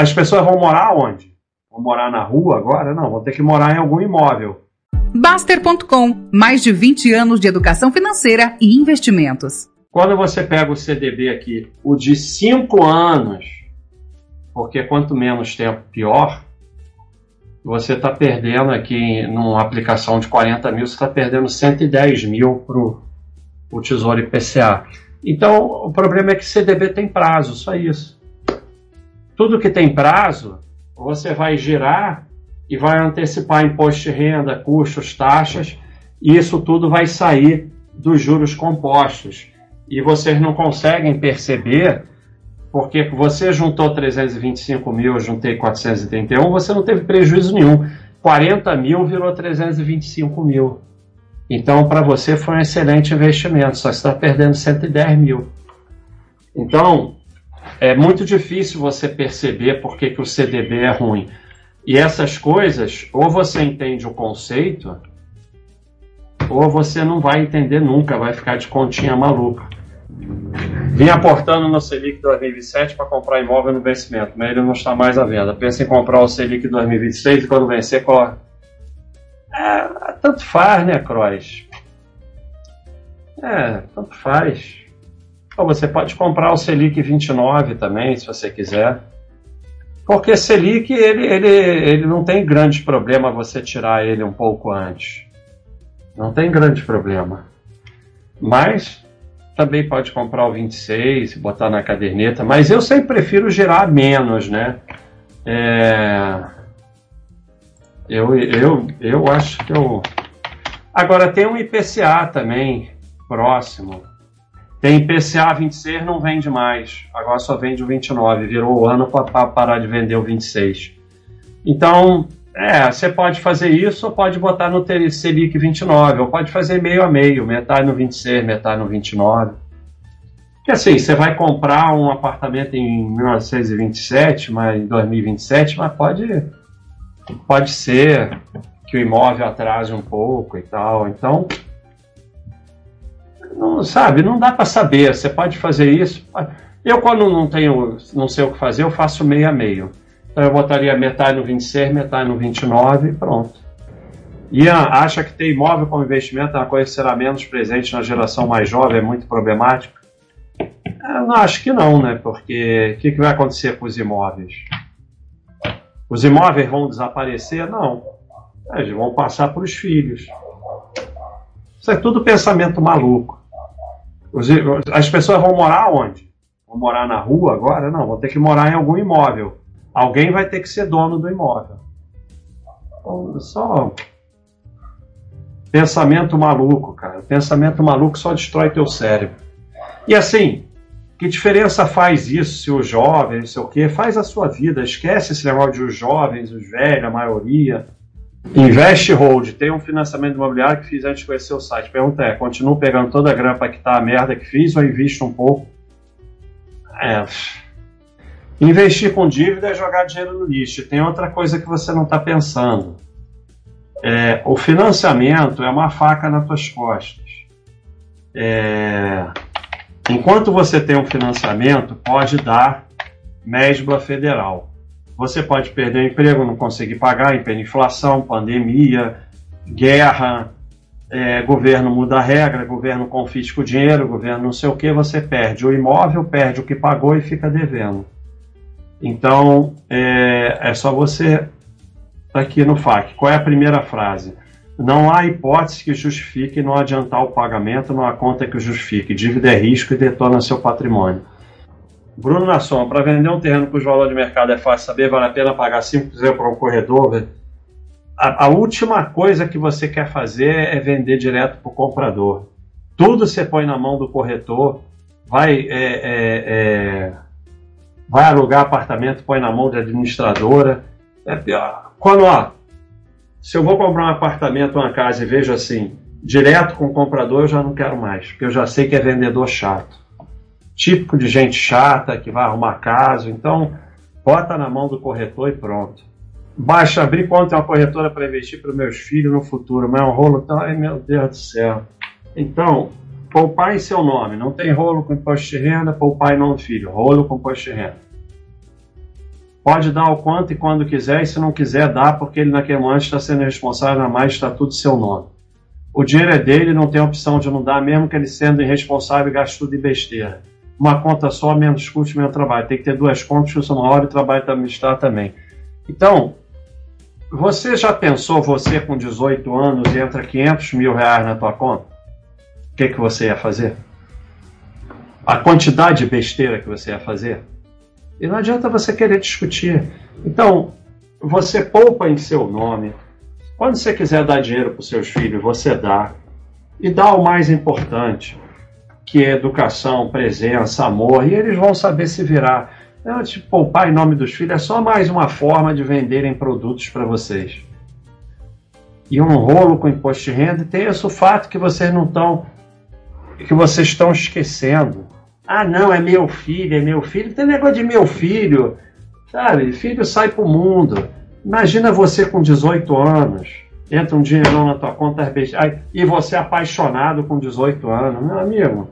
as pessoas vão morar onde? Vão morar na rua agora? Não, vão ter que morar em algum imóvel. Baster.com mais de 20 anos de educação financeira e investimentos. Quando você pega o CDB aqui, o de 5 anos, porque quanto menos tempo, pior, você está perdendo aqui numa aplicação de 40 mil, você está perdendo 110 mil para o Tesouro IPCA. Então, o problema é que CDB tem prazo, só isso. Tudo que tem prazo, você vai girar e vai antecipar imposto de renda, custos, taxas, e isso tudo vai sair dos juros compostos. E vocês não conseguem perceber, porque você juntou 325 mil, eu juntei 431, você não teve prejuízo nenhum. 40 mil virou 325 mil. Então, para você foi um excelente investimento, só está perdendo 110 mil. Então, é muito difícil você perceber por que, que o CDB é ruim. E essas coisas, ou você entende o conceito, ou você não vai entender nunca, vai ficar de continha maluca. Vim aportando no Selic 2027 para comprar imóvel no vencimento, mas ele não está mais à venda. Pensa em comprar o Selic 2026 e quando vencer, coloca é, tanto faz, né, Croix? É, tanto faz. Você pode comprar o Selic 29 também, se você quiser. Porque Selic, ele, ele, ele não tem grande problema você tirar ele um pouco antes. Não tem grande problema. Mas também pode comprar o 26, botar na caderneta. Mas eu sempre prefiro gerar menos, né? É, eu, eu, eu acho que eu. Agora tem um IPCA também próximo. Tem IPCA 26, não vende mais. Agora só vende o 29. Virou o ano para parar de vender o 26. Então, é, você pode fazer isso ou pode botar no Selic 29, ou pode fazer meio a meio, metade no 26, metade no 29. Porque assim, você vai comprar um apartamento em 1927, mas em 2027, mas pode pode ser que o imóvel atrase um pouco e tal. Então, não sabe, não dá para saber. Você pode fazer isso. Eu quando não tenho, não sei o que fazer, eu faço meio a meio. Então eu botaria metade no 26, metade no 29 e pronto. Ian acha que ter imóvel como investimento é uma coisa que será menos presente na geração mais jovem, é muito problemático? Eu não acho que não, né? Porque o que, que vai acontecer com os imóveis? Os imóveis vão desaparecer? Não. Eles vão passar para os filhos. Isso é tudo pensamento maluco. As pessoas vão morar onde? Vão morar na rua agora? Não, vão ter que morar em algum imóvel. Alguém vai ter que ser dono do imóvel. Então, só pensamento maluco, cara. Pensamento maluco só destrói teu cérebro. E assim, que diferença faz isso se os jovens, não sei o quê? Faz a sua vida. Esquece esse negócio de os jovens, os velhos, a maioria. Investe Hold, tem um financiamento imobiliário que fiz antes de conhecer o site. Pergunta é, continuo pegando toda a grana para quitar a merda que fiz ou invisto um pouco? É. Investir com dívida é jogar dinheiro no lixo. Tem outra coisa que você não está pensando. É, o financiamento é uma faca nas tuas costas. É, Enquanto você tem um financiamento, pode dar mesbla federal. Você pode perder o emprego, não conseguir pagar, inflação, pandemia, guerra, é, governo muda a regra, governo confisca o dinheiro, governo não sei o que, você perde o imóvel, perde o que pagou e fica devendo. Então, é, é só você aqui no FAQ. Qual é a primeira frase? Não há hipótese que justifique não adiantar o pagamento, não há conta que justifique. Dívida é risco e detona seu patrimônio. Bruno Nasson, para vender um terreno cujo valor de mercado é fácil saber, vale a pena pagar 5% para um corredor? A, a, última coisa que você quer fazer é vender direto para o comprador. Tudo você põe na mão do corretor, vai, é, é, é, vai alugar apartamento, põe na mão da administradora. É. Quando, ó, se eu vou comprar um apartamento, uma casa e vejo assim, direto com o comprador, eu já não quero mais, porque eu já sei que é vendedor chato. Típico de gente chata que vai arrumar caso, então bota na mão do corretor e pronto. Baixa, abrir conta em uma corretora para investir para meus filhos no futuro, mas é um rolo tão. Ai meu Deus do céu. Então, poupar em seu nome, não tem rolo com imposto de renda, poupar em nome do filho, rolo com imposto de renda. Pode dar o quanto e quando quiser, e se não quiser, dá, porque ele naquele momento está sendo responsável mais, está tudo seu nome. O dinheiro é dele, não tem opção de não dar, mesmo que ele sendo irresponsável e gaste tudo de besteira. Uma conta só, menos custo, menos trabalho. Tem que ter duas contas, uma hora e trabalho para administrar também. Então, você já pensou, você com 18 anos, e entra 500 mil reais na tua conta? O que, que você ia fazer? A quantidade de besteira que você ia fazer? E não adianta você querer discutir. Então, você poupa em seu nome. Quando você quiser dar dinheiro para os seus filhos, você dá. E dá o mais importante, que é educação, presença, amor, e eles vão saber se virar. Não, tipo, poupar em nome dos filhos é só mais uma forma de venderem produtos para vocês. E um rolo com imposto de renda, e tem esse fato que vocês não estão que vocês estão esquecendo ah, não, é meu filho, é meu filho. Tem negócio de meu filho. Sabe? Filho sai pro mundo. Imagina você com 18 anos. Entra um dinheirão na tua conta e você é apaixonado com 18 anos. Meu amigo,